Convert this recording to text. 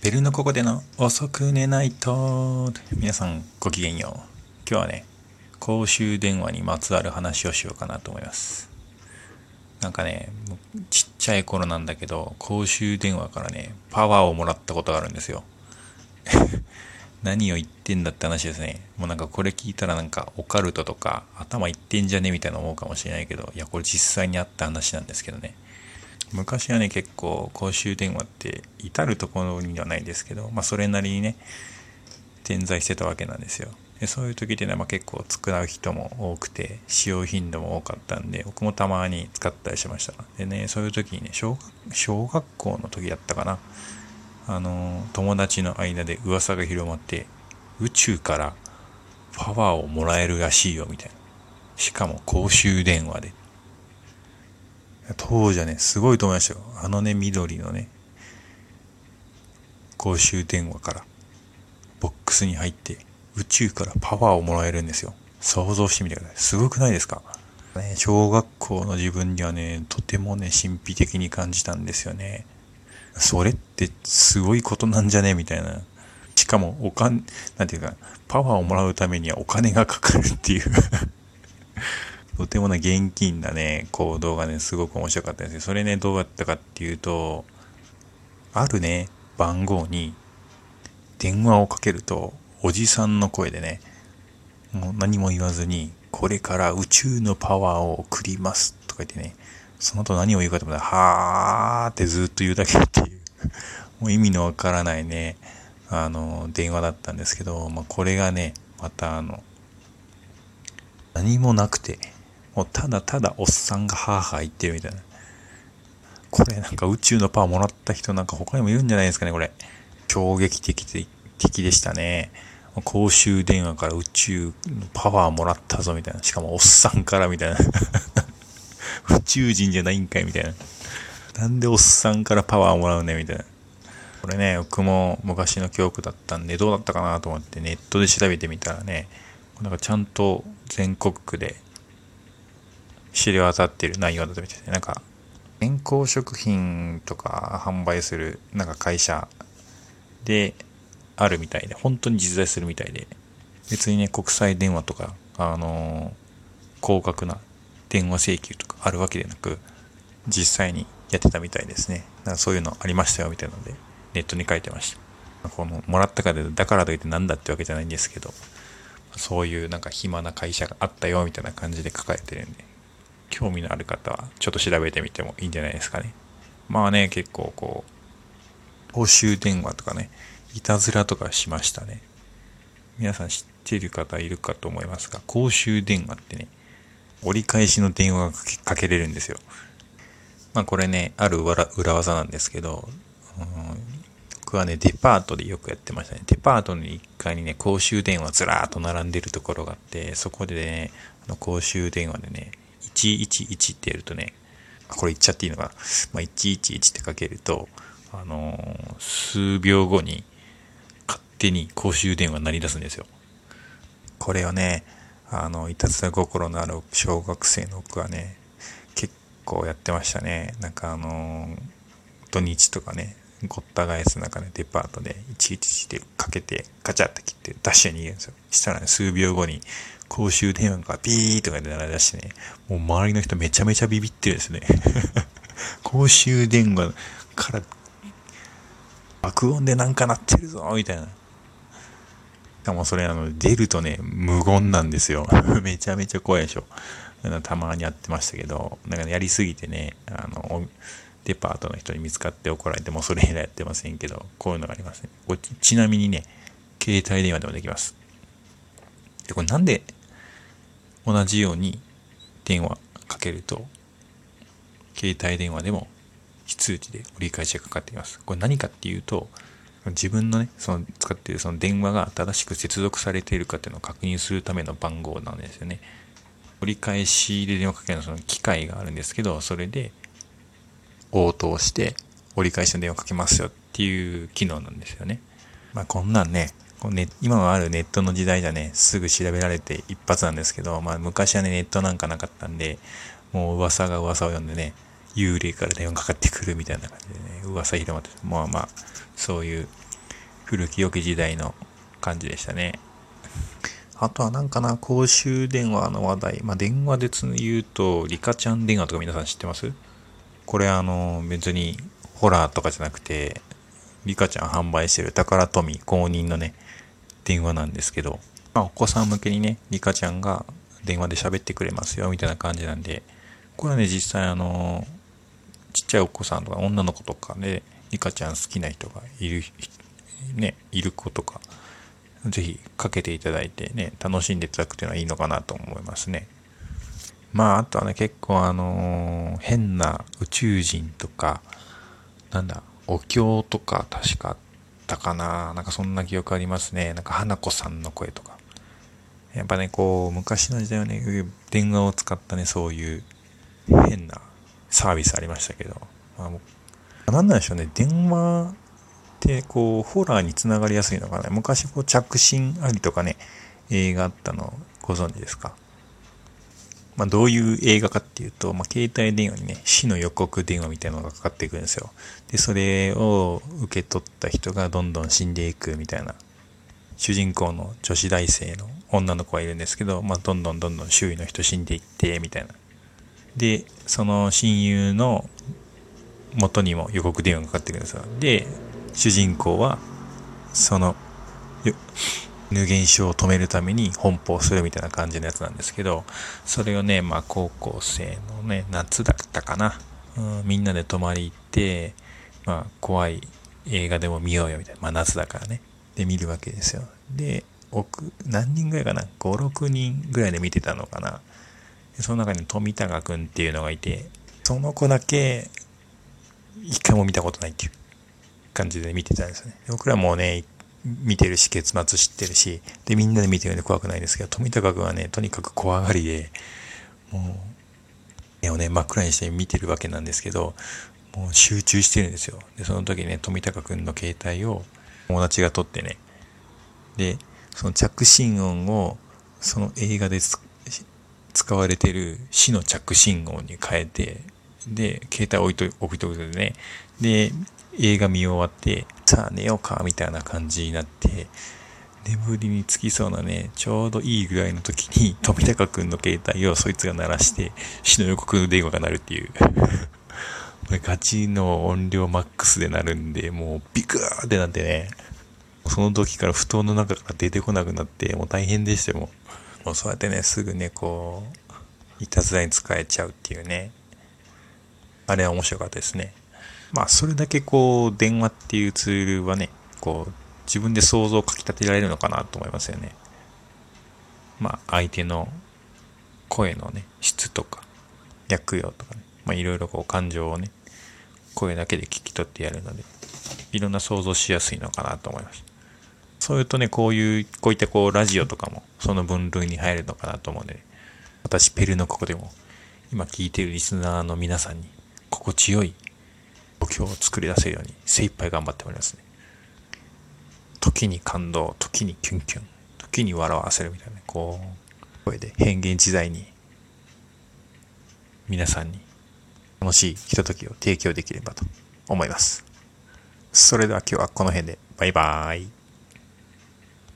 ベルのここでの遅く寝ないと。皆さんごきげんよう。今日はね公衆電話にまつわる話をしようかなと思います。なんかねちっちゃい頃なんだけど公衆電話からねパワーをもらったことがあるんですよ。何を言ってんだって話ですね。もうなんかこれ聞いたらなんかオカルトとか頭いってんじゃねみたいな思うかもしれないけどいやこれ実際にあった話なんですけどね。昔はね結構公衆電話って至る所にはないですけど、まあ、それなりにね点在してたわけなんですよ。でそういう時っていうのはま結構使う人も多くて使用頻度も多かったんで僕もたまに使ったりしました。でねそういう時にね小学小学校の時だったかな。あの友達の間で噂が広まって宇宙からパワーをもらえるらしいよみたいな。しかも公衆電話で。当時はね、すごいと思いましたよ。あのね、緑のね、公衆電話からボックスに入って宇宙からパワーをもらえるんですよ。想像してみてください。すごくないですか？ね、小学校の自分にはね、とてもね、神秘的に感じたんですよね。それってすごいことなんじゃね？みたいな。しかも、お金、なんていうか、パワーをもらうためにはお金がかかるっていうとてもね、現金なね、行動がね、すごく面白かったですよ。それね、どうやったかっていうと、あるね、番号に電話をかけると、おじさんの声でね、もう何も言わずに、これから宇宙のパワーを送りますとか言ってね、その後何を言うかと思ったら、はーってずっと言うだけっていう、もう意味のわからないね、あの、電話だったんですけど、まあ、これがね、またあの、何もなくて、もうただただおっさんがハーハー言ってるみたいな。これなんか宇宙のパワーもらった人なんか他にもいるんじゃないですかね、これ。衝撃的的でしたね。公衆電話から宇宙のパワーもらったぞみたいな。しかもおっさんからみたいな。宇宙人じゃないんかいみたいな。なんでおっさんからパワーもらうねみたいな。これね、僕も昔の記憶だったんで、どうだったかなと思ってネットで調べてみたらね、なんかちゃんと全国区で知れ渡ってる内容だったみたいで、なんか、健康食品とか販売する、なんか会社であるみたいで、本当に実在するみたいで、別にね、国際電話とか、あのー、高額な電話請求とかあるわけでなく、実際にやってたみたいですね。なんかそういうのありましたよみたいなので、ネットに書いてました。この、もらったかで、だからといって何だってわけじゃないんですけど、そういうなんか暇な会社があったよみたいな感じで書かれてるんで、興味のある方はちょっと調べてみてもいいんじゃないですかね。まあね、結構こう、公衆電話とかね、いたずらとかしましたね。皆さん知ってる方いるかと思いますが、公衆電話ってね、折り返しの電話がかけれるんですよ。まあこれね、ある裏技なんですけど、うん、僕はね、デパートでよくやってましたね。デパートの1階にね、公衆電話ずらーっと並んでるところがあって、そこでね、あの公衆電話でね、111ってやるとね、これ言っちゃっていいのかな？まあ、111ってかけると、あのー、数秒後に勝手に公衆電話鳴り出すんですよ。これをね、あの、いたずら心のある小学生の僕はね、結構やってましたね。なんかあのー、土日とかね、ごった返す中でデパートで111でかけてガチャって切ってダッシュに逃げるんですよ。したらね、数秒後に公衆電話がピーとかで鳴り出してね、もう周りの人めちゃめちゃビビってるですね。公衆電話から爆音でなんか鳴ってるぞみたいな。しかもそれあの、出るとね、無言なんですよ。めちゃめちゃ怖いでしょ。たまにやってましたけど、なんかやりすぎてね、あの、デパートの人に見つかって怒られてもそれ以来やってませんけど、こういうのがありますね。こちなみにね、携帯電話でもできます。で、これなんで同じように電話かけると、携帯電話でも非通知で折り返しがかかっています。これ何かっていうと、自分のね、その使っているその電話が正しく接続されているかっていうのを確認するための番号なんですよね。折り返しで電話かけるその機械があるんですけど、それで応答して折り返しの電話かけますよっていう機能なんですよね。まあこんなんね、こうね、今のあるネットの時代じゃね、すぐ調べられて一発なんですけど、まあ昔はね、ネットなんかなかったんで、もう噂が噂を読んでね、幽霊から電話かかってくるみたいな感じでね、噂広まって、まあまあ、そういう古き良き時代の感じでしたね。あとはなんかな、公衆電話の話題。まあ、電話で言うと、リカちゃん電話とか皆さん知ってます？これあの、別にホラーとかじゃなくて、リカちゃん販売してる宝富公認のね、電話なんですけど、まあ、お子さん向けにね、リカちゃんが電話で喋ってくれますよ、みたいな感じなんで、これはね、実際あの、ちっちゃいお子さんとか女の子とかで、リカちゃん好きな人がいる、ね、いる子とか、ぜひかけていただいてね、楽しんでいただくというのはいいのかなと思いますね。まあ、あとはね、結構あのー、変な宇宙人とか、なんだ、お経とか確かあったかな。なんかそんな記憶ありますね。なんか花子さんの声とか。やっぱね、こう、昔の時代はね、電話を使ったね、そういう変なサービスありましたけど、まあ、もう、なんなんでしょうね、電話ってこう、ホラーにつながりやすいのかな。昔こう、着信ありとかね、映画あったのご存知ですか？まあ、どういう映画かっていうと、まあ、携帯電話にね、死の予告電話みたいなのがかかってくるんですよ。で、それを受け取った人がどんどん死んでいくみたいな。主人公の女子大生の女の子がいるんですけど、まあ、どんどんどんどん周囲の人死んでいって、みたいな。で、その親友の元にも予告電話がかかってくるんですよ。で、主人公は、その、無現象を止めるために奔放するみたいな感じのやつなんですけど、それをね、まあ高校生のね、夏だったかな。うん、みんなで泊まり行って、まあ怖い映画でも見ようよみたいな。まあ夏だからね。で見るわけですよ。で、奥、何人ぐらいかな ?5、6人ぐらいで見てたのかな。その中に富永くんっていうのがいて、その子だけ、一回も見たことないっていう感じで見てたんですよね。僕らもね、見てるし、結末知ってるし、で、みんなで見てるんで怖くないですけど、富高君はね、とにかく怖がりで、もう、目をね、真っ暗にして見てるわけなんですけど、もう集中してるんですよ。で、その時ね、富高君の携帯を友達が撮ってね、で、その着信音を、その映画で使われてる死の着信音に変えて、で、携帯置いと置いとくでね、で、映画見終わって、さあ寝ようか、みたいな感じになって、眠りにつきそうなね、ちょうどいいぐらいの時に、富高くんの携帯をそいつが鳴らして、死の予告電話が鳴るっていう。これガチの音量マックスで鳴るんで、もうビクーってなってね、その時から布団の中から出てこなくなって、もう大変でしたよ、もう。もうそうやってね、すぐね、こう、いたずらに使えちゃうっていうね。あれは面白かったですね。まあ、それだけこう、電話っていうツールはね、こう、自分で想像をかき立てられるのかなと思いますよね。まあ、相手の声のね、質とか、抑揚とかね、まあ、いろいろこう、感情をね、声だけで聞き取ってやるので、いろんな想像しやすいのかなと思います。そういうとね、こういう、こういったこう、ラジオとかも、その分類に入るのかなと思うので、私、ペルのここでも、今聞いてるリスナーの皆さんに、心地よい目標を作り出せるように精一杯頑張っておりますね。時に感動、時にキュンキュン、時に笑わせるみたいな、こう、声で変幻自在に皆さんに楽しいひとときを提供できればと思います。それでは今日はこの辺でバイバーイ。